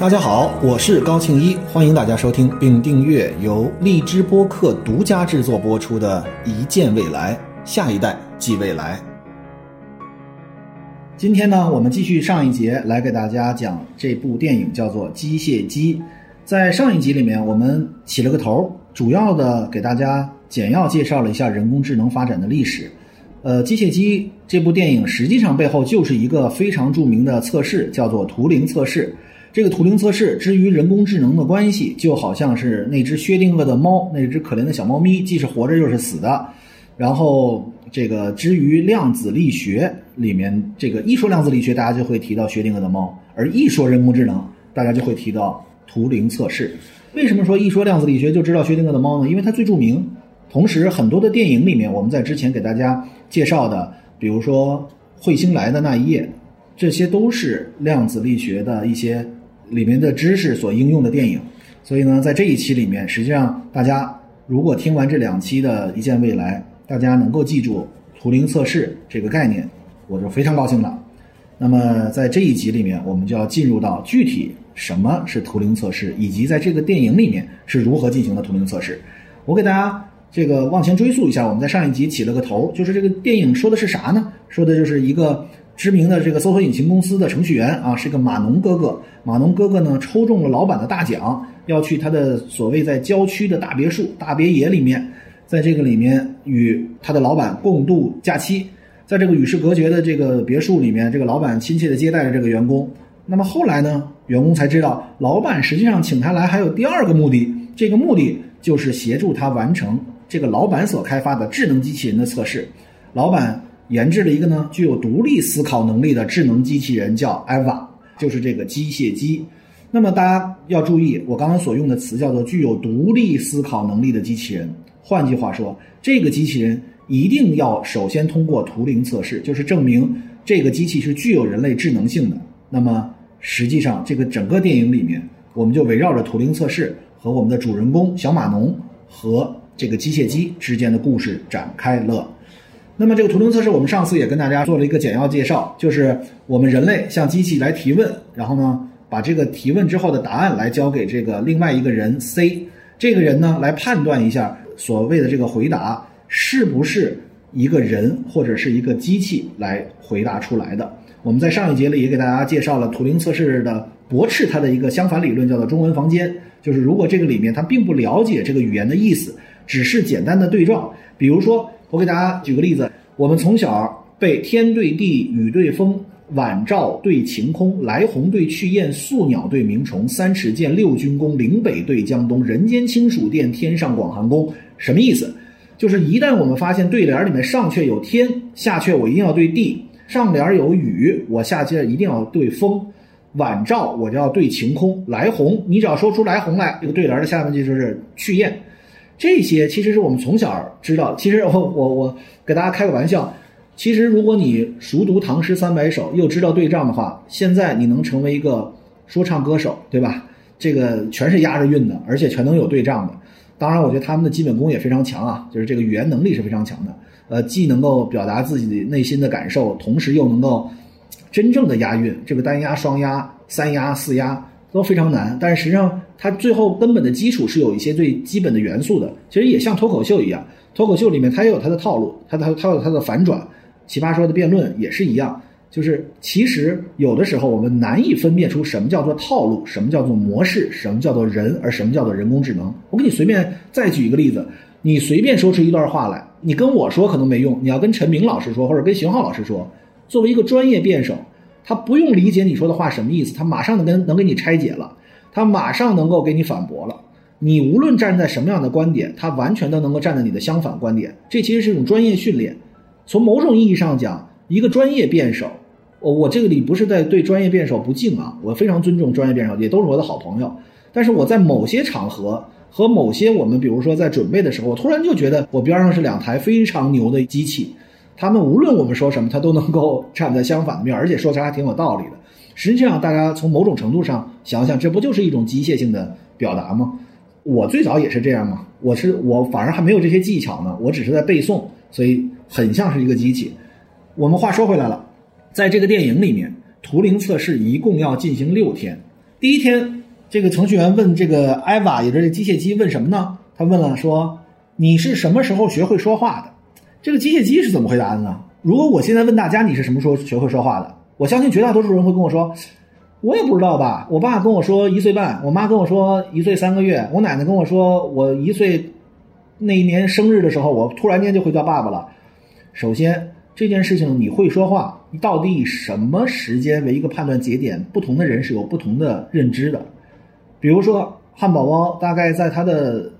大家好，我是高庆一，欢迎大家收听并订阅由荔枝播客独家制作播出的《一见未来，下一代即未来》。今天呢，我们继续上一节来给大家讲这部电影，叫做《机械姬》。在上一集里面，我们起了个头，主要的给大家简要介绍了一下人工智能发展的历史。呃，《机械姬》这部电影实际上背后就是一个非常著名的测试，叫做图灵测试。这个图灵测试之于人工智能的关系，就好像是那只薛定谔的猫，那只可怜的小猫咪，既是活着又是死的。然后这个之于量子力学里面，这个一说量子力学，大家就会提到薛定谔的猫；而一说人工智能，大家就会提到图灵测试。为什么说一说量子力学就知道薛定谔的猫呢？因为它最著名。同时，很多的电影里面，我们在之前给大家介绍的，比如说《彗星来的那一夜》，这些都是量子力学的一些。里面的知识所应用的电影，所以呢，在这一期里面，实际上大家如果听完这两期的一见未来，大家能够记住图灵测试这个概念，我就非常高兴了。那么在这一集里面，我们就要进入到具体什么是图灵测试，以及在这个电影里面是如何进行的图灵测试。我给大家这个往前追溯一下，我们在上一集起了个头，就是这个电影说的是啥呢？说的就是一个。知名的这个搜索引擎公司的程序员啊，是个码农哥哥。码农哥哥呢，抽中了老板的大奖，要去他的所谓在郊区的大别墅、大别野里面，在这个里面与他的老板共度假期。在这个与世隔绝的这个别墅里面，这个老板亲切的接待着这个员工。那么后来呢，员工才知道，老板实际上请他来还有第二个目的，这个目的就是协助他完成这个老板所开发的智能机器人的测试。老板。研制了一个呢具有独立思考能力的智能机器人，叫 Eva，就是这个机械姬。那么大家要注意，我刚刚所用的词叫做具有独立思考能力的机器人。换句话说，这个机器人一定要首先通过图灵测试，就是证明这个机器是具有人类智能性的。那么实际上，这个整个电影里面，我们就围绕着图灵测试和我们的主人公小码农和这个机械姬之间的故事展开了。那么这个图灵测试，我们上次也跟大家做了一个简要介绍，就是我们人类向机器来提问，然后呢，把这个提问之后的答案来交给这个另外一个人 C，这个人呢来判断一下所谓的这个回答是不是一个人或者是一个机器来回答出来的。我们在上一节里也给大家介绍了图灵测试的驳斥它的一个相反理论，叫做中文房间，就是如果这个里面它并不了解这个语言的意思，只是简单的对撞，比如说。我给大家举个例子，我们从小背天对地，雨对风，晚照对晴空，来鸿对去雁，宿鸟对鸣虫，三尺剑，六军弓，岭北对江东，人间清暑殿，天上广寒宫。什么意思？就是一旦我们发现对联里面上阙有天，下阙我一定要对地；上联有雨，我下阙一定要对风；晚照我就要对晴空，来鸿你只要说出来鸿来，这个对联的下半句就是去雁。这些其实是我们从小知道。其实我我我给大家开个玩笑，其实如果你熟读唐诗三百首，又知道对仗的话，现在你能成为一个说唱歌手，对吧？这个全是押着韵的，而且全能有对仗的。当然，我觉得他们的基本功也非常强啊，就是这个语言能力是非常强的。呃，既能够表达自己内心的感受，同时又能够真正的押韵，这个单押、双押、三押、四押。都非常难，但是实际上它最后根本的基础是有一些最基本的元素的。其实也像脱口秀一样，脱口秀里面它也有它的套路，它它它有它的反转。奇葩说的辩论也是一样，就是其实有的时候我们难以分辨出什么叫做套路，什么叫做模式，什么叫做人，而什么叫做人工智能。我给你随便再举一个例子，你随便说出一段话来，你跟我说可能没用，你要跟陈明老师说，或者跟邢浩老师说，作为一个专业辩手。他不用理解你说的话什么意思，他马上能跟能给你拆解了，他马上能够给你反驳了。你无论站在什么样的观点，他完全都能够站在你的相反观点。这其实是一种专业训练。从某种意义上讲，一个专业辩手，我我这个里不是在对专业辩手不敬啊，我非常尊重专业辩手，也都是我的好朋友。但是我在某些场合和某些我们，比如说在准备的时候，我突然就觉得我边上是两台非常牛的机器。他们无论我们说什么，他都能够站在相反的面，而且说起来还挺有道理的。实际上，大家从某种程度上想想，这不就是一种机械性的表达吗？我最早也是这样嘛，我是我反而还没有这些技巧呢，我只是在背诵，所以很像是一个机器。我们话说回来了，在这个电影里面，图灵测试一共要进行六天，第一天，这个程序员问这个艾娃，也就是机械机问什么呢？他问了说：“你是什么时候学会说话的？”这个机械机是怎么回答的呢？如果我现在问大家你是什么时候学会说话的，我相信绝大多数人会跟我说：“我也不知道吧。”我爸跟我说一岁半，我妈跟我说一岁三个月，我奶奶跟我说我一岁那一年生日的时候，我突然间就会叫爸爸了。首先，这件事情你会说话，你到底以什么时间为一个判断节点？不同的人是有不同的认知的。比如说，汉堡包大概在他的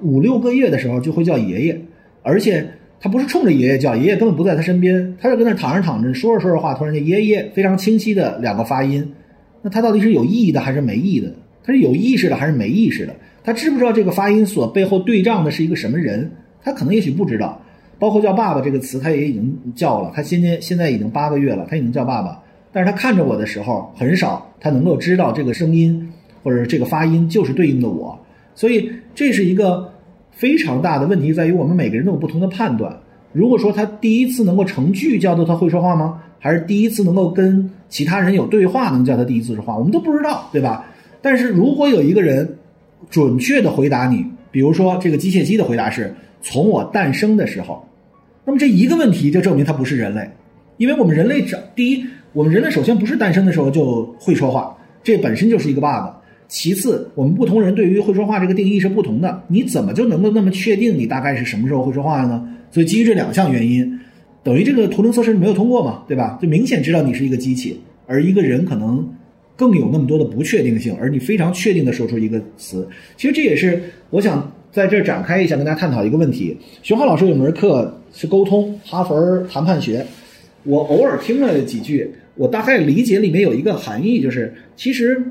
五六个月的时候就会叫爷爷，而且他不是冲着爷爷叫，爷爷根本不在他身边，他就跟那躺着躺着，说着说着话，突然间爷爷非常清晰的两个发音。那他到底是有意义的还是没意义的？他是有意识的还是没意识的？他知不知道这个发音所背后对仗的是一个什么人？他可能也许不知道。包括叫爸爸这个词，他也已经叫了。他现在现在已经八个月了，他已经叫爸爸。但是他看着我的时候，很少他能够知道这个声音或者这个发音就是对应的我。所以这是一个非常大的问题，在于我们每个人都有不同的判断。如果说他第一次能够成句叫做他会说话吗？还是第一次能够跟其他人有对话能叫他第一次说话？我们都不知道，对吧？但是如果有一个人准确的回答你，比如说这个机械机的回答是从我诞生的时候。那么这一个问题就证明他不是人类，因为我们人类长第一，我们人类首先不是诞生的时候就会说话，这本身就是一个 bug。其次，我们不同人对于会说话这个定义是不同的，你怎么就能够那么确定你大概是什么时候会说话的呢？所以基于这两项原因，等于这个图灵测试没有通过嘛，对吧？就明显知道你是一个机器，而一个人可能更有那么多的不确定性，而你非常确定的说出一个词，其实这也是我想在这展开一下跟大家探讨一个问题。熊浩老师有门课。是沟通，哈佛谈判学。我偶尔听了几句，我大概理解里面有一个含义，就是其实，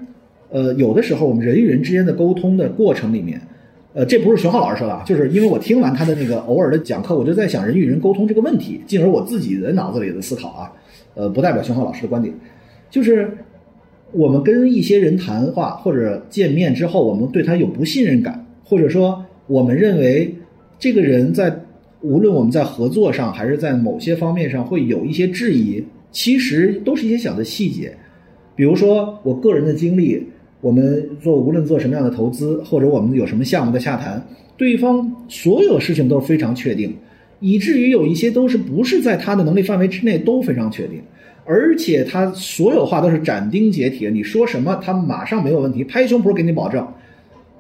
呃，有的时候我们人与人之间的沟通的过程里面，呃，这不是熊浩老师说的啊，就是因为我听完他的那个偶尔的讲课，我就在想人与人沟通这个问题，进而我自己的脑子里的思考啊，呃，不代表熊浩老师的观点，就是我们跟一些人谈话或者见面之后，我们对他有不信任感，或者说我们认为这个人在。无论我们在合作上还是在某些方面上会有一些质疑，其实都是一些小的细节。比如说我个人的经历，我们做无论做什么样的投资，或者我们有什么项目的洽谈，对方所有事情都是非常确定，以至于有一些都是不是在他的能力范围之内都非常确定，而且他所有话都是斩钉截铁，你说什么他马上没有问题，拍胸脯给你保证。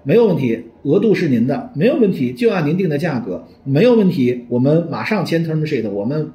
没有问题，额度是您的，没有问题，就按您定的价格，没有问题，我们马上签 term sheet，我们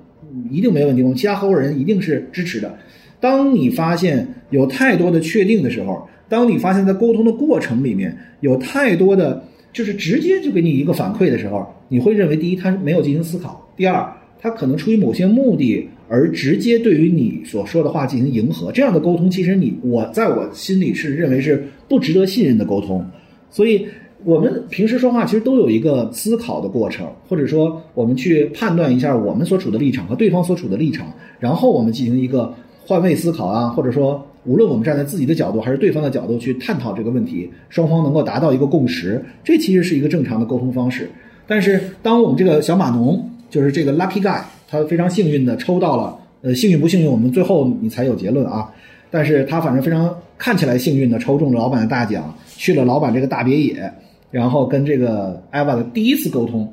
一定没问题，我们其他合伙人一定是支持的。当你发现有太多的确定的时候，当你发现在沟通的过程里面有太多的，就是直接就给你一个反馈的时候，你会认为第一他没有进行思考，第二他可能出于某些目的而直接对于你所说的话进行迎合，这样的沟通其实你我在我心里是认为是不值得信任的沟通。所以，我们平时说话其实都有一个思考的过程，或者说我们去判断一下我们所处的立场和对方所处的立场，然后我们进行一个换位思考啊，或者说无论我们站在自己的角度还是对方的角度去探讨这个问题，双方能够达到一个共识，这其实是一个正常的沟通方式。但是，当我们这个小码农，就是这个 lucky guy，他非常幸运的抽到了，呃，幸运不幸运，我们最后你才有结论啊。但是他反正非常看起来幸运的抽中了老板的大奖，去了老板这个大别野，然后跟这个艾娃的第一次沟通，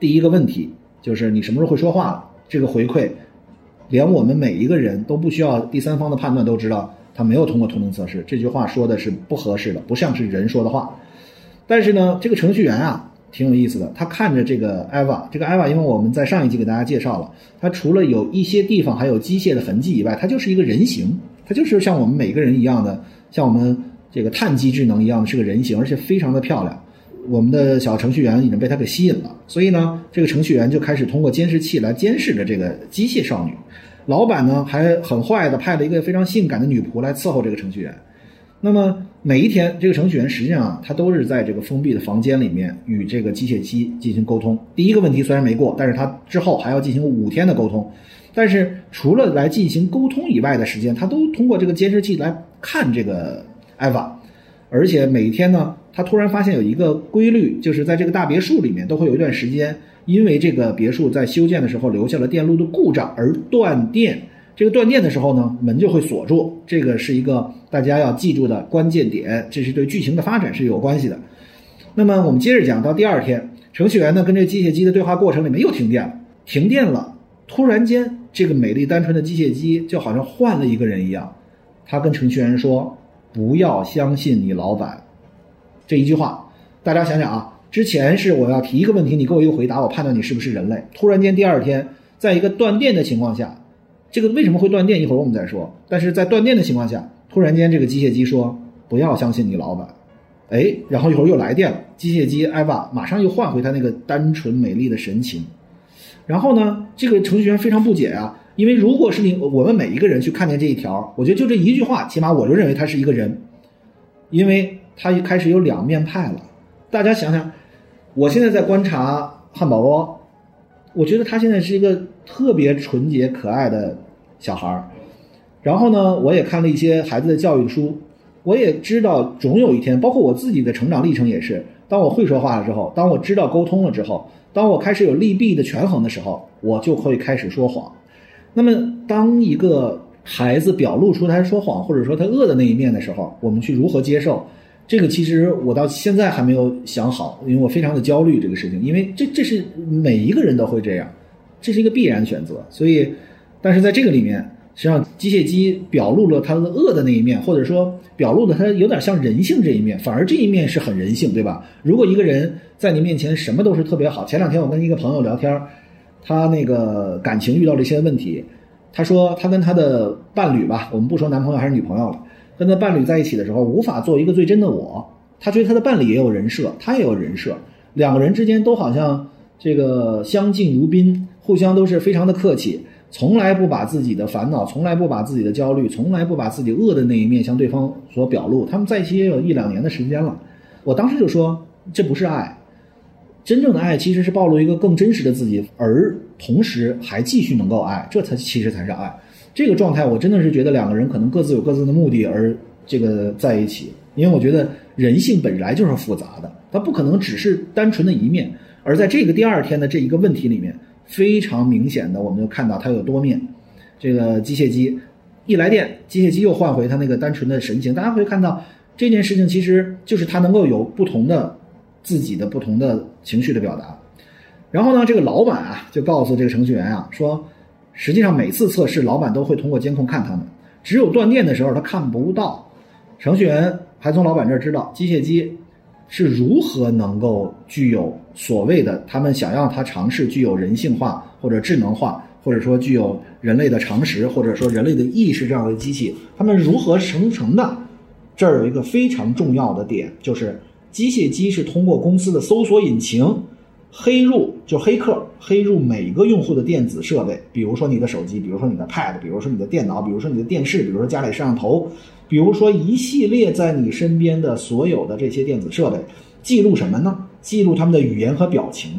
第一个问题就是你什么时候会说话了？这个回馈，连我们每一个人都不需要第三方的判断都知道他没有通过图灵测试。这句话说的是不合适的，不像是人说的话。但是呢，这个程序员啊挺有意思的，他看着这个艾娃，这个艾娃，因为我们在上一集给大家介绍了，他除了有一些地方还有机械的痕迹以外，他就是一个人形。它就是像我们每个人一样的，像我们这个碳基智能一样的是个人形，而且非常的漂亮。我们的小程序员已经被它给吸引了，所以呢，这个程序员就开始通过监视器来监视着这个机械少女。老板呢还很坏的派了一个非常性感的女仆来伺候这个程序员。那么每一天，这个程序员实际上啊，他都是在这个封闭的房间里面与这个机械机进行沟通。第一个问题虽然没过，但是他之后还要进行五天的沟通。但是除了来进行沟通以外的时间，他都通过这个监视器来看这个艾娃，而且每天呢，他突然发现有一个规律，就是在这个大别墅里面都会有一段时间，因为这个别墅在修建的时候留下了电路的故障而断电，这个断电的时候呢，门就会锁住，这个是一个大家要记住的关键点，这是对剧情的发展是有关系的。那么我们接着讲到第二天，程序员呢跟这个机械机的对话过程里面又停电了，停电了，突然间这个美丽单纯的机械机就好像换了一个人一样，他跟程序员说：“不要相信你老板。”这一句话，大家想想啊，之前是我要提一个问题，你给我一个回答，我判断你是不是人类。突然间第二天，在一个断电的情况下。这个为什么会断电？一会儿我们再说。但是在断电的情况下，突然间这个机械机说：“不要相信你老板。”哎，然后一会儿又来电了，机械机艾娃马上又换回他那个单纯美丽的神情。然后呢，这个程序员非常不解啊，因为如果是你我们每一个人去看见这一条，我觉得就这一句话，起码我就认为他是一个人，因为他一开始有两面派了。大家想想，我现在在观察汉堡包，我觉得他现在是一个。特别纯洁可爱的小孩儿，然后呢，我也看了一些孩子的教育书，我也知道总有一天，包括我自己的成长历程也是，当我会说话了之后，当我知道沟通了之后，当我开始有利弊的权衡的时候，我就会开始说谎。那么，当一个孩子表露出他说谎或者说他恶的那一面的时候，我们去如何接受？这个其实我到现在还没有想好，因为我非常的焦虑这个事情，因为这这是每一个人都会这样。这是一个必然选择，所以，但是在这个里面，实际上机械机表露了它的恶的那一面，或者说表露的它有点像人性这一面，反而这一面是很人性，对吧？如果一个人在你面前什么都是特别好，前两天我跟一个朋友聊天，他那个感情遇到了一些问题，他说他跟他的伴侣吧，我们不说男朋友还是女朋友了，跟他伴侣在一起的时候，无法做一个最真的我，他觉得他的伴侣也有人设，他也有人设，两个人之间都好像这个相敬如宾。互相都是非常的客气，从来不把自己的烦恼，从来不把自己的焦虑，从来不把自己恶的那一面向对方所表露。他们在一起也有一两年的时间了，我当时就说这不是爱，真正的爱其实是暴露一个更真实的自己，而同时还继续能够爱，这才其实才是爱。这个状态我真的是觉得两个人可能各自有各自的目的而这个在一起，因为我觉得人性本来就是复杂的，它不可能只是单纯的一面。而在这个第二天的这一个问题里面。非常明显的，我们就看到它有多面。这个机械机一来电，机械机又换回它那个单纯的神情。大家会看到这件事情，其实就是它能够有不同的自己的不同的情绪的表达。然后呢，这个老板啊就告诉这个程序员啊说，实际上每次测试，老板都会通过监控看他们，只有断电的时候他看不到。程序员还从老板这儿知道机械机。是如何能够具有所谓的他们想要它尝试具有人性化或者智能化，或者说具有人类的常识或者说人类的意识这样的机器，他们如何生成的？这儿有一个非常重要的点，就是机械机是通过公司的搜索引擎黑入，就黑客黑入每个用户的电子设备，比如说你的手机，比如说你的 Pad，比如说你的电脑，比如说你的电视，比如说家里摄像头。比如说，一系列在你身边的所有的这些电子设备，记录什么呢？记录他们的语言和表情，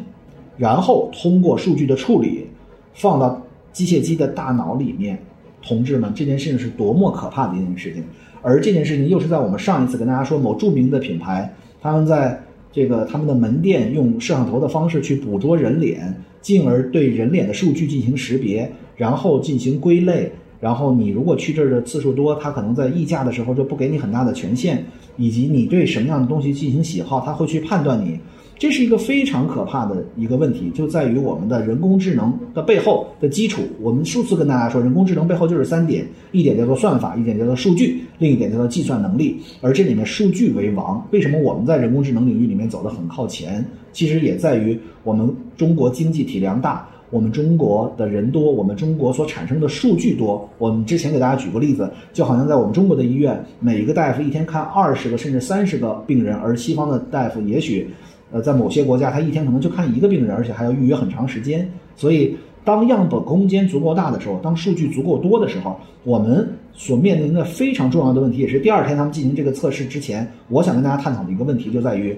然后通过数据的处理，放到机械机的大脑里面。同志们，这件事情是多么可怕的一件事情！而这件事情又是在我们上一次跟大家说，某著名的品牌，他们在这个他们的门店用摄像头的方式去捕捉人脸，进而对人脸的数据进行识别，然后进行归类。然后你如果去这儿的次数多，他可能在议价的时候就不给你很大的权限，以及你对什么样的东西进行喜好，他会去判断你。这是一个非常可怕的一个问题，就在于我们的人工智能的背后的基础。我们数次跟大家说，人工智能背后就是三点：一点叫做算法，一点叫做数据，另一点叫做计算能力。而这里面数据为王。为什么我们在人工智能领域里面走得很靠前？其实也在于我们中国经济体量大。我们中国的人多，我们中国所产生的数据多。我们之前给大家举过例子，就好像在我们中国的医院，每一个大夫一天看二十个甚至三十个病人，而西方的大夫也许，呃，在某些国家他一天可能就看一个病人，而且还要预约很长时间。所以，当样本空间足够大的时候，当数据足够多的时候，我们所面临的非常重要的问题，也是第二天他们进行这个测试之前，我想跟大家探讨的一个问题，就在于。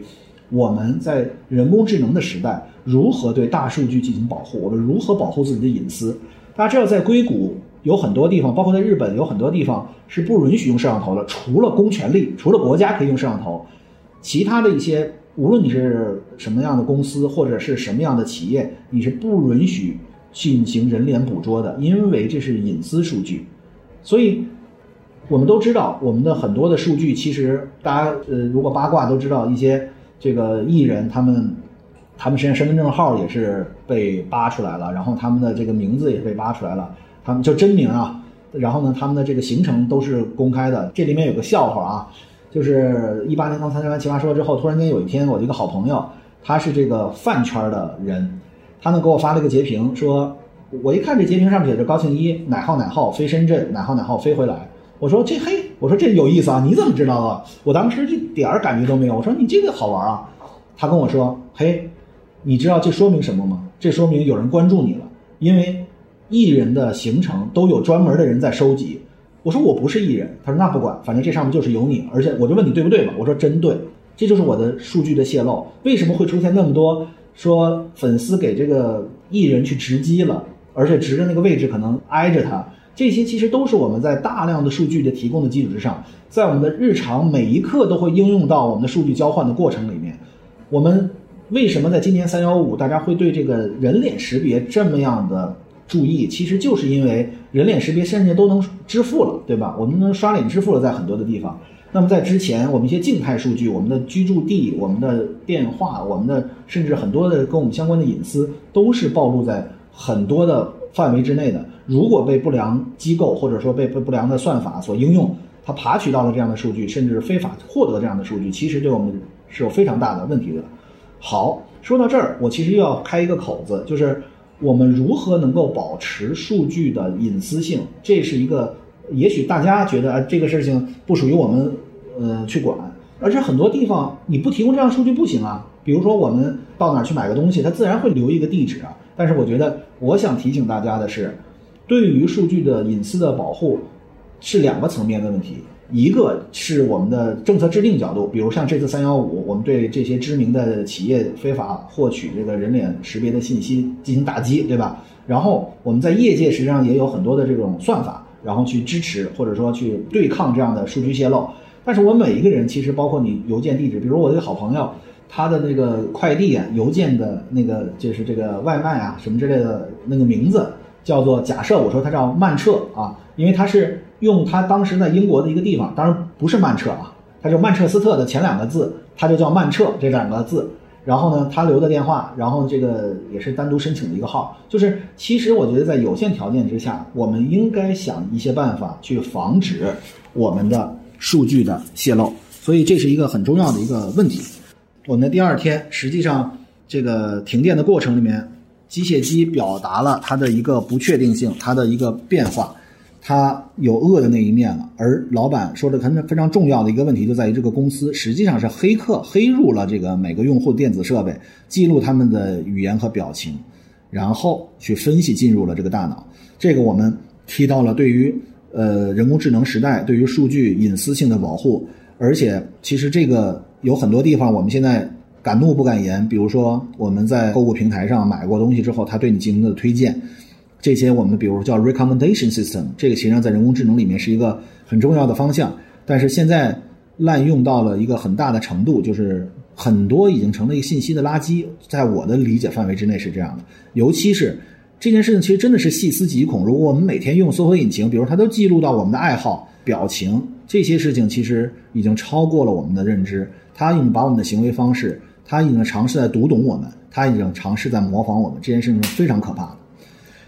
我们在人工智能的时代，如何对大数据进行保护？我们如何保护自己的隐私？大家知道，在硅谷有很多地方，包括在日本有很多地方是不允许用摄像头的，除了公权力，除了国家可以用摄像头，其他的一些，无论你是什么样的公司或者是什么样的企业，你是不允许进行人脸捕捉的，因为这是隐私数据。所以，我们都知道，我们的很多的数据，其实大家呃，如果八卦都知道，一些这个艺人他们，他们身上身份证号也是被扒出来了，然后他们的这个名字也被扒出来了，他们就真名啊，然后呢，他们的这个行程都是公开的。这里面有个笑话啊，就是一八年刚参加完《奇葩说》之后，突然间有一天，我的一个好朋友，他是这个饭圈的人，他呢给我发了个截屏说。我一看这截屏上面写着高庆一哪号哪号飞深圳哪号哪号飞回来，我说这嘿，我说这有意思啊，你怎么知道啊？我当时一点儿感觉都没有。我说你这个好玩啊。他跟我说嘿，你知道这说明什么吗？这说明有人关注你了，因为艺人的行程都有专门的人在收集。我说我不是艺人，他说那不管，反正这上面就是有你，而且我就问你对不对嘛？我说真对，这就是我的数据的泄露。为什么会出现那么多说粉丝给这个艺人去直击了？而且直的那个位置可能挨着他，这些其实都是我们在大量的数据的提供的基础之上，在我们的日常每一刻都会应用到我们的数据交换的过程里面。我们为什么在今年三幺五大家会对这个人脸识别这么样的注意？其实就是因为人脸识别甚至都能支付了，对吧？我们能刷脸支付了，在很多的地方。那么在之前，我们一些静态数据，我们的居住地、我们的电话、我们的甚至很多的跟我们相关的隐私，都是暴露在。很多的范围之内的，如果被不良机构或者说被被不良的算法所应用，它爬取到了这样的数据，甚至非法获得这样的数据，其实对我们是有非常大的问题的。好，说到这儿，我其实又要开一个口子，就是我们如何能够保持数据的隐私性？这是一个，也许大家觉得啊，这个事情不属于我们呃去管，而且很多地方你不提供这样数据不行啊。比如说我们到哪去买个东西，它自然会留一个地址啊。但是我觉得，我想提醒大家的是，对于数据的隐私的保护，是两个层面的问题。一个是我们的政策制定角度，比如像这次三幺五，我们对这些知名的企业非法获取这个人脸识别的信息进行打击，对吧？然后我们在业界实际上也有很多的这种算法，然后去支持或者说去对抗这样的数据泄露。但是我每一个人其实包括你邮件地址，比如我一个好朋友。他的那个快递啊，邮件的那个就是这个外卖啊，什么之类的那个名字叫做假设，我说他叫曼彻啊，因为他是用他当时在英国的一个地方，当然不是曼彻啊，他就曼彻斯特的前两个字，他就叫曼彻这两个字。然后呢，他留的电话，然后这个也是单独申请的一个号。就是其实我觉得在有限条件之下，我们应该想一些办法去防止我们的数据的泄露，所以这是一个很重要的一个问题。我们的第二天，实际上这个停电的过程里面，机械机表达了它的一个不确定性，它的一个变化，它有恶的那一面了。而老板说的可能非常重要的一个问题，就在于这个公司实际上是黑客黑入了这个每个用户电子设备，记录他们的语言和表情，然后去分析进入了这个大脑。这个我们提到了对于呃人工智能时代对于数据隐私性的保护，而且其实这个。有很多地方我们现在敢怒不敢言，比如说我们在购物平台上买过东西之后，他对你进行的推荐，这些我们比如叫 recommendation system，这个实际上在人工智能里面是一个很重要的方向，但是现在滥用到了一个很大的程度，就是很多已经成了一个信息的垃圾，在我的理解范围之内是这样的，尤其是这件事情其实真的是细思极恐，如果我们每天用搜索引擎，比如它都记录到我们的爱好、表情这些事情，其实已经超过了我们的认知。他已经把我们的行为方式，他已经尝试在读懂我们，他已经尝试在模仿我们，这件事情是非常可怕的。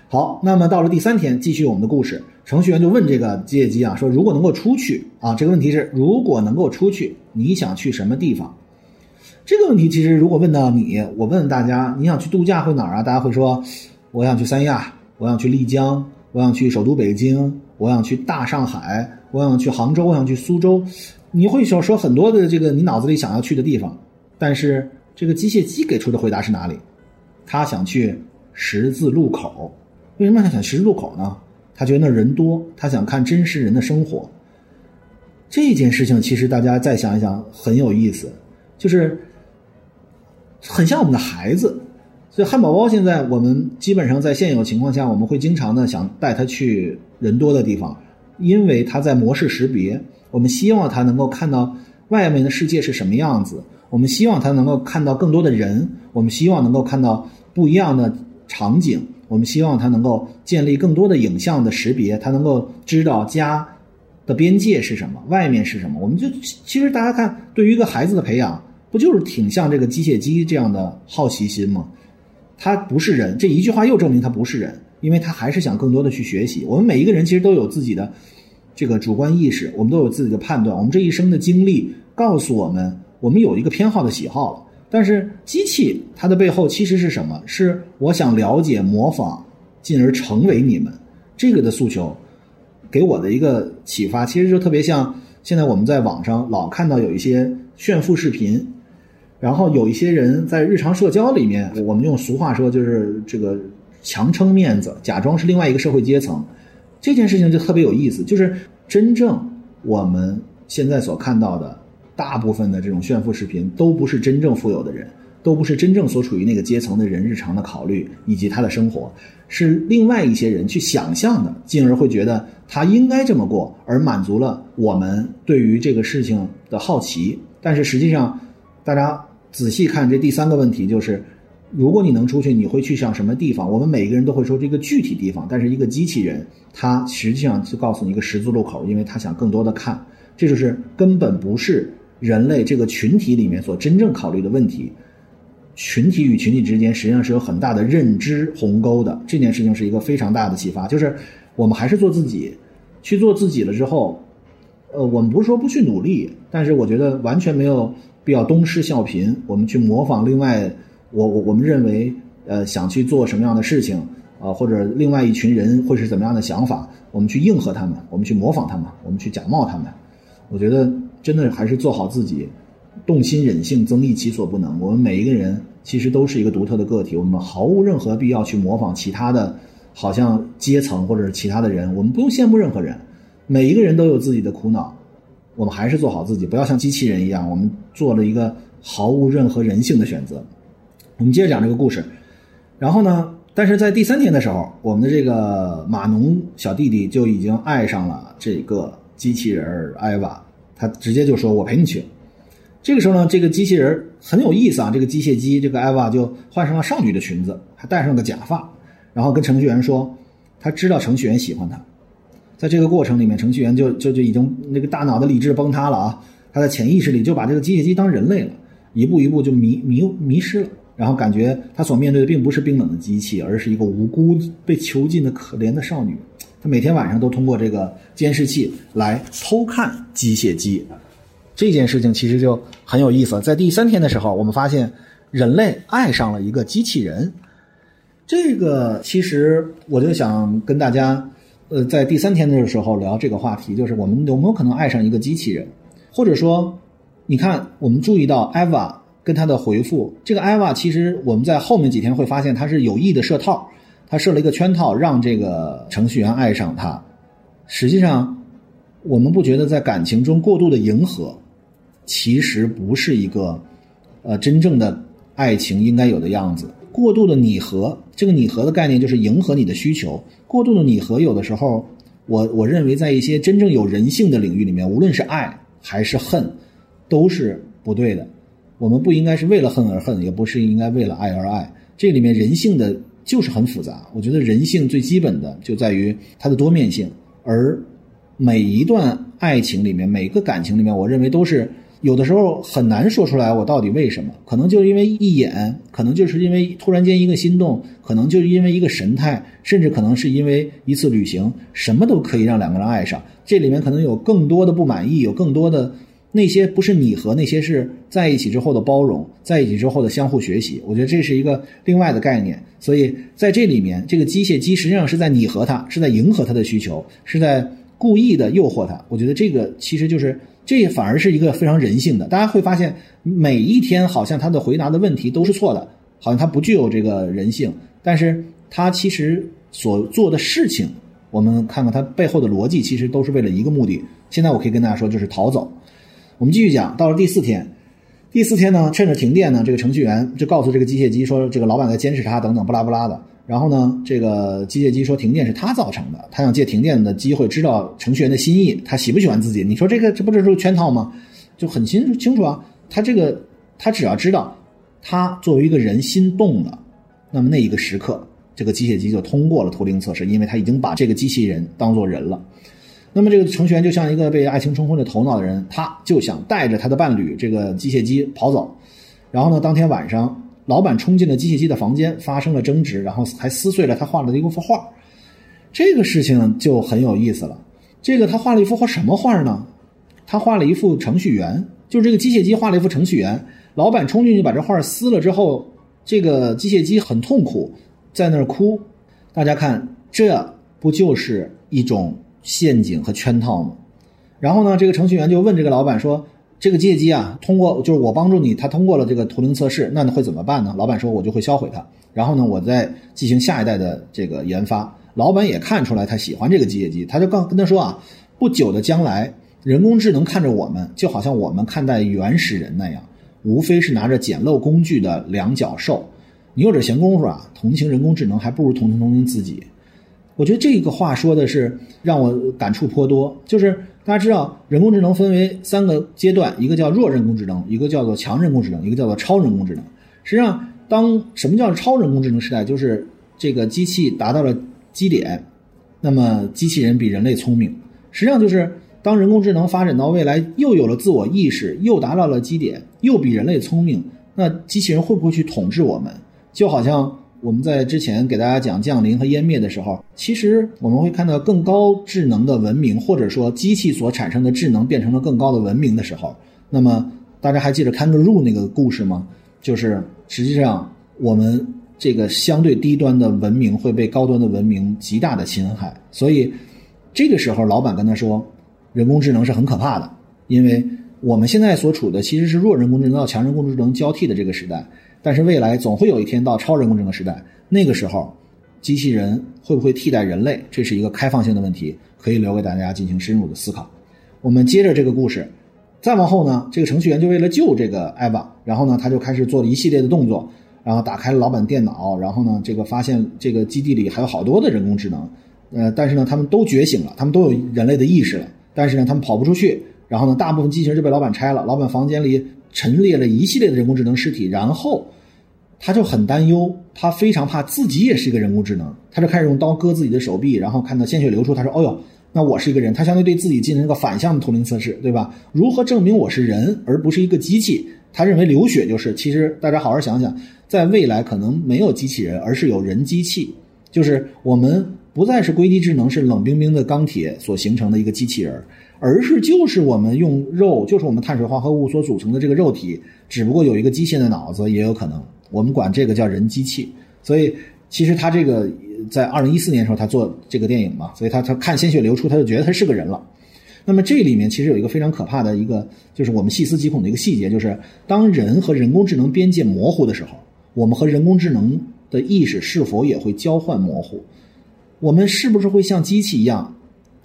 好，那么到了第三天，继续我们的故事，程序员就问这个机械机啊，说如果能够出去啊，这个问题是如果能够出去，你想去什么地方？这个问题其实如果问到你，我问大家，你想去度假会哪儿啊？大家会说，我想去三亚，我想去丽江，我想去首都北京，我想去大上海，我想去杭州，我想去苏州。你会说说很多的这个你脑子里想要去的地方，但是这个机械机给出的回答是哪里？他想去十字路口。为什么他想十字路口呢？他觉得那人多，他想看真实人的生活。这件事情其实大家再想一想很有意思，就是很像我们的孩子。所以汉堡包现在我们基本上在现有情况下，我们会经常的想带他去人多的地方，因为他在模式识别。我们希望他能够看到外面的世界是什么样子，我们希望他能够看到更多的人，我们希望能够看到不一样的场景，我们希望它能够建立更多的影像的识别，它能够知道家的边界是什么，外面是什么。我们就其实大家看，对于一个孩子的培养，不就是挺像这个机械机这样的好奇心吗？他不是人，这一句话又证明他不是人，因为他还是想更多的去学习。我们每一个人其实都有自己的这个主观意识，我们都有自己的判断。我们这一生的经历告诉我们，我们有一个偏好的喜好了。但是机器它的背后其实是什么？是我想了解、模仿，进而成为你们这个的诉求，给我的一个启发，其实就特别像现在我们在网上老看到有一些炫富视频。然后有一些人在日常社交里面，我们用俗话说就是这个强撑面子，假装是另外一个社会阶层，这件事情就特别有意思。就是真正我们现在所看到的大部分的这种炫富视频，都不是真正富有的人，都不是真正所处于那个阶层的人日常的考虑以及他的生活，是另外一些人去想象的，进而会觉得他应该这么过，而满足了我们对于这个事情的好奇。但是实际上，大家。仔细看这第三个问题，就是如果你能出去，你会去上什么地方？我们每个人都会说这个具体地方，但是一个机器人，它实际上就告诉你一个十字路口，因为它想更多的看，这就是根本不是人类这个群体里面所真正考虑的问题。群体与群体之间实际上是有很大的认知鸿沟的，这件事情是一个非常大的启发，就是我们还是做自己，去做自己了之后，呃，我们不是说不去努力，但是我觉得完全没有。必要东施效颦，我们去模仿另外，我我我们认为，呃，想去做什么样的事情啊，或者另外一群人会是怎么样的想法，我们去应和他们，我们去模仿他们，我们去假冒他们。我觉得真的还是做好自己，动心忍性，增益其所不能。我们每一个人其实都是一个独特的个体，我们毫无任何必要去模仿其他的，好像阶层或者是其他的人，我们不用羡慕任何人，每一个人都有自己的苦恼。我们还是做好自己，不要像机器人一样。我们做了一个毫无任何人性的选择。我们接着讲这个故事。然后呢？但是在第三天的时候，我们的这个码农小弟弟就已经爱上了这个机器人艾娃。他直接就说：“我陪你去。”这个时候呢，这个机器人很有意思啊。这个机械姬，这个艾娃就换上了少女的裙子，还戴上个假发，然后跟程序员说：“他知道程序员喜欢他。”在这个过程里面，程序员就就就已经那个大脑的理智崩塌了啊！他的潜意识里就把这个机械姬当人类了，一步一步就迷迷迷失了，然后感觉他所面对的并不是冰冷的机器，而是一个无辜被囚禁的可怜的少女。他每天晚上都通过这个监视器来偷看机械姬。这件事情其实就很有意思。在第三天的时候，我们发现人类爱上了一个机器人。这个其实我就想跟大家。呃，在第三天的时候聊这个话题，就是我们有没有可能爱上一个机器人，或者说，你看，我们注意到艾娃跟他的回复，这个艾娃其实我们在后面几天会发现他是有意的设套，他设了一个圈套，让这个程序员爱上他。实际上，我们不觉得在感情中过度的迎合，其实不是一个呃真正的爱情应该有的样子。过度的拟合，这个拟合的概念就是迎合你的需求。过度的拟合，有的时候，我我认为在一些真正有人性的领域里面，无论是爱还是恨，都是不对的。我们不应该是为了恨而恨，也不是应该为了爱而爱。这里面人性的就是很复杂。我觉得人性最基本的就在于它的多面性，而每一段爱情里面，每个感情里面，我认为都是。有的时候很难说出来我到底为什么，可能就是因为一眼，可能就是因为突然间一个心动，可能就是因为一个神态，甚至可能是因为一次旅行，什么都可以让两个人爱上。这里面可能有更多的不满意，有更多的那些不是你和那些是在一起之后的包容，在一起之后的相互学习。我觉得这是一个另外的概念。所以在这里面，这个机械机实际上是在拟合他，是在迎合他的需求，是在故意的诱惑他。我觉得这个其实就是。这反而是一个非常人性的，大家会发现每一天好像他的回答的问题都是错的，好像他不具有这个人性，但是他其实所做的事情，我们看看他背后的逻辑，其实都是为了一个目的。现在我可以跟大家说，就是逃走。我们继续讲，到了第四天，第四天呢，趁着停电呢，这个程序员就告诉这个机械机说，这个老板在监视他，等等，不拉不拉的。然后呢，这个机械机说停电是他造成的，他想借停电的机会知道程序员的心意，他喜不喜欢自己？你说这个这不就是圈套吗？就很清清楚啊。他这个他只要知道，他作为一个人心动了，那么那一个时刻，这个机械机就通过了图灵测试，因为他已经把这个机器人当做人了。那么这个程序员就像一个被爱情冲昏了头脑的人，他就想带着他的伴侣这个机械机跑走。然后呢，当天晚上，老板冲进了机械机的房间，发生了争执，然后还撕碎了他画的一幅画。这个事情就很有意思了。这个他画了一幅画什么画呢？他画了一幅程序员，就是这个机械机画了一幅程序员。老板冲进去把这画撕了之后，这个机械机很痛苦，在那儿哭。大家看，这不就是一种陷阱和圈套吗？然后呢，这个程序员就问这个老板说：“这个机械机啊，通过就是我帮助你，他通过了这个图灵测试，那会怎么办呢？”老板说：“我就会销毁它，然后呢，我再进行下一代的这个研发。”老板也看出来他喜欢这个机械机，他就告跟他说啊：“不久的将来，人工智能看着我们，就好像我们看待原始人那样。”无非是拿着简陋工具的两脚兽，你有点闲工夫啊，同情人工智能还不如同情同情自己。我觉得这个话说的是让我感触颇多。就是大家知道，人工智能分为三个阶段，一个叫弱人工智能，一个叫做强人工智能，一个叫做超人工智能。实际上，当什么叫超人工智能时代，就是这个机器达到了基点，那么机器人比人类聪明。实际上就是。当人工智能发展到未来，又有了自我意识，又达到了基点，又比人类聪明，那机器人会不会去统治我们？就好像我们在之前给大家讲降临和湮灭的时候，其实我们会看到更高智能的文明，或者说机器所产生的智能变成了更高的文明的时候，那么大家还记得 Kangaroo 那个故事吗？就是实际上我们这个相对低端的文明会被高端的文明极大的侵害，所以这个时候老板跟他说。人工智能是很可怕的，因为我们现在所处的其实是弱人工智能到强人工智能交替的这个时代，但是未来总会有一天到超人工智能时代，那个时候，机器人会不会替代人类，这是一个开放性的问题，可以留给大家进行深入的思考。我们接着这个故事，再往后呢，这个程序员就为了救这个艾娃，然后呢，他就开始做了一系列的动作，然后打开了老板电脑，然后呢，这个发现这个基地里还有好多的人工智能，呃，但是呢，他们都觉醒了，他们都有人类的意识了。但是呢，他们跑不出去，然后呢，大部分机器人就被老板拆了。老板房间里陈列了一系列的人工智能尸体，然后他就很担忧，他非常怕自己也是一个人工智能，他就开始用刀割自己的手臂，然后看到鲜血流出，他说：“哦呦，那我是一个人。”他相当于对自己进行一个反向的图灵测试，对吧？如何证明我是人而不是一个机器？他认为流血就是。其实大家好好想想，在未来可能没有机器人，而是有人机器，就是我们。不再是硅基智能，是冷冰冰的钢铁所形成的一个机器人，而是就是我们用肉，就是我们碳水化合物所组成的这个肉体，只不过有一个机械的脑子，也有可能，我们管这个叫人机器。所以，其实他这个在二零一四年的时候，他做这个电影嘛，所以他他看鲜血流出，他就觉得他是个人了。那么这里面其实有一个非常可怕的一个，就是我们细思极恐的一个细节，就是当人和人工智能边界模糊的时候，我们和人工智能的意识是否也会交换模糊？我们是不是会像机器一样，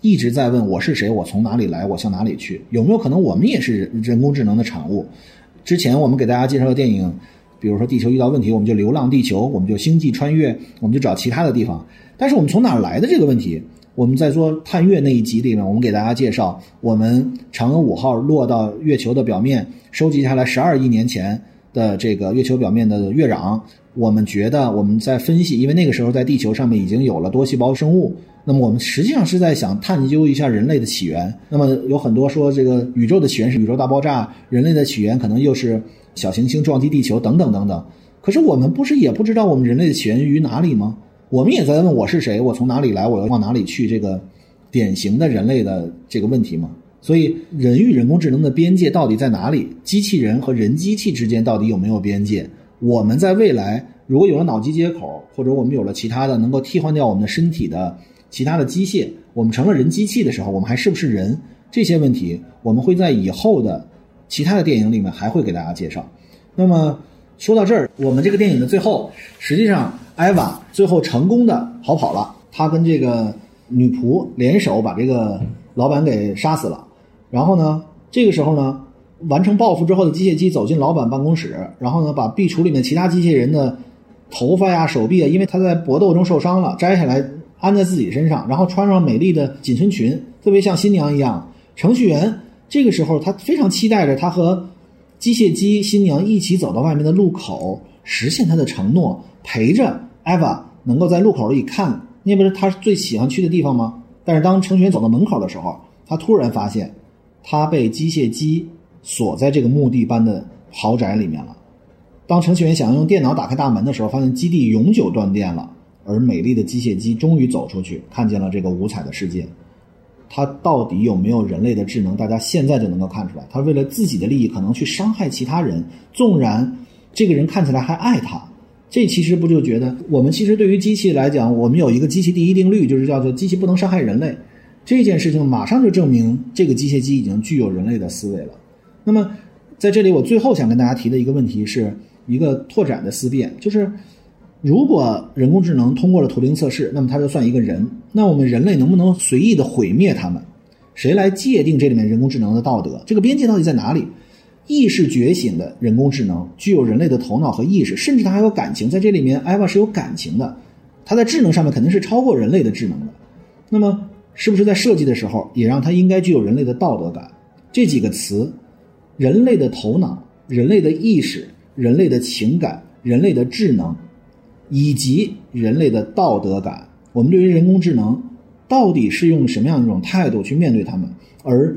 一直在问我是谁，我从哪里来，我向哪里去？有没有可能我们也是人人工智能的产物？之前我们给大家介绍的电影，比如说地球遇到问题，我们就流浪地球，我们就星际穿越，我们就找其他的地方。但是我们从哪儿来的这个问题，我们在做探月那一集里面，我们给大家介绍，我们嫦娥五号落到月球的表面，收集下来十二亿年前的这个月球表面的月壤。我们觉得我们在分析，因为那个时候在地球上面已经有了多细胞生物，那么我们实际上是在想探究一下人类的起源。那么有很多说这个宇宙的起源是宇宙大爆炸，人类的起源可能又是小行星撞击地球等等等等。可是我们不是也不知道我们人类的起源于哪里吗？我们也在问我是谁，我从哪里来，我要往哪里去？这个典型的人类的这个问题吗？所以人与人工智能的边界到底在哪里？机器人和人机器之间到底有没有边界？我们在未来如果有了脑机接口，或者我们有了其他的能够替换掉我们的身体的其他的机械，我们成了人机器的时候，我们还是不是人？这些问题我们会在以后的其他的电影里面还会给大家介绍。那么说到这儿，我们这个电影的最后，实际上艾娃最后成功的逃跑了，她跟这个女仆联手把这个老板给杀死了。然后呢，这个时候呢？完成报复之后的机械姬走进老板办公室，然后呢，把壁橱里面其他机器人的头发呀、手臂啊，因为他在搏斗中受伤了，摘下来安在自己身上，然后穿上美丽的紧身裙，特别像新娘一样。程序员这个时候他非常期待着他和机械姬新娘一起走到外面的路口，实现他的承诺，陪着艾娃能够在路口里看，那不是他最喜欢去的地方吗？但是当程序员走到门口的时候，他突然发现，他被机械姬锁在这个墓地般的豪宅里面了。当程序员想要用电脑打开大门的时候，发现基地永久断电了。而美丽的机械机终于走出去，看见了这个五彩的世界。它到底有没有人类的智能？大家现在就能够看出来。他为了自己的利益，可能去伤害其他人，纵然这个人看起来还爱他。这其实不就觉得，我们其实对于机器来讲，我们有一个机器第一定律，就是叫做机器不能伤害人类。这件事情马上就证明这个机械机已经具有人类的思维了。那么在这里，我最后想跟大家提的一个问题，是一个拓展的思辨，就是。如果人工智能通过了图灵测试，那么它就算一个人。那我们人类能不能随意的毁灭他们？谁来界定这里面人工智能的道德？这个边界到底在哪里？意识觉醒的人工智能具有人类的头脑和意识，甚至它还有感情。在这里面，Eva 是有感情的，它在智能上面肯定是超过人类的智能的。那么，是不是在设计的时候也让它应该具有人类的道德感？这几个词：人类的头脑、人类的意识、人类的情感、人类的智能。以及人类的道德感，我们对于人工智能到底是用什么样的一种态度去面对他们？而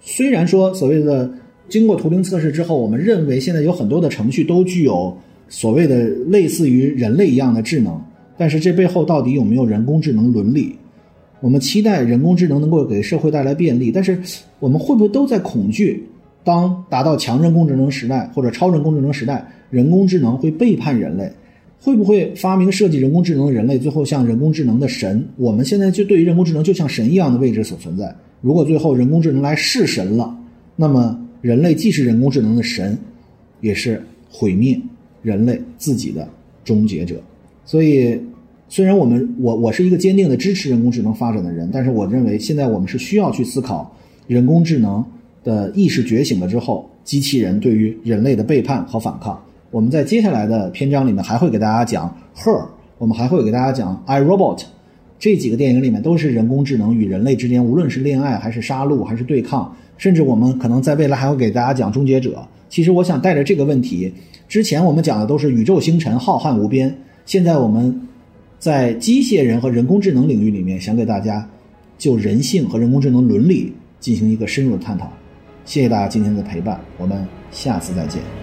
虽然说所谓的经过图灵测试之后，我们认为现在有很多的程序都具有所谓的类似于人类一样的智能，但是这背后到底有没有人工智能伦理？我们期待人工智能能够给社会带来便利，但是我们会不会都在恐惧，当达到强人工智能时代或者超人工智能时代，人工智能会背叛人类？会不会发明设计人工智能的人类最后像人工智能的神？我们现在就对于人工智能就像神一样的位置所存在。如果最后人工智能来弑神了，那么人类既是人工智能的神，也是毁灭人类自己的终结者。所以，虽然我们我我是一个坚定的支持人工智能发展的人，但是我认为现在我们是需要去思考人工智能的意识觉醒了之后，机器人对于人类的背叛和反抗。我们在接下来的篇章里面还会给大家讲《Her》，我们还会给大家讲《I Robot》，这几个电影里面都是人工智能与人类之间，无论是恋爱还是杀戮还是对抗，甚至我们可能在未来还会给大家讲《终结者》。其实我想带着这个问题，之前我们讲的都是宇宙星辰浩瀚无边，现在我们在机械人和人工智能领域里面，想给大家就人性和人工智能伦理进行一个深入的探讨。谢谢大家今天的陪伴，我们下次再见。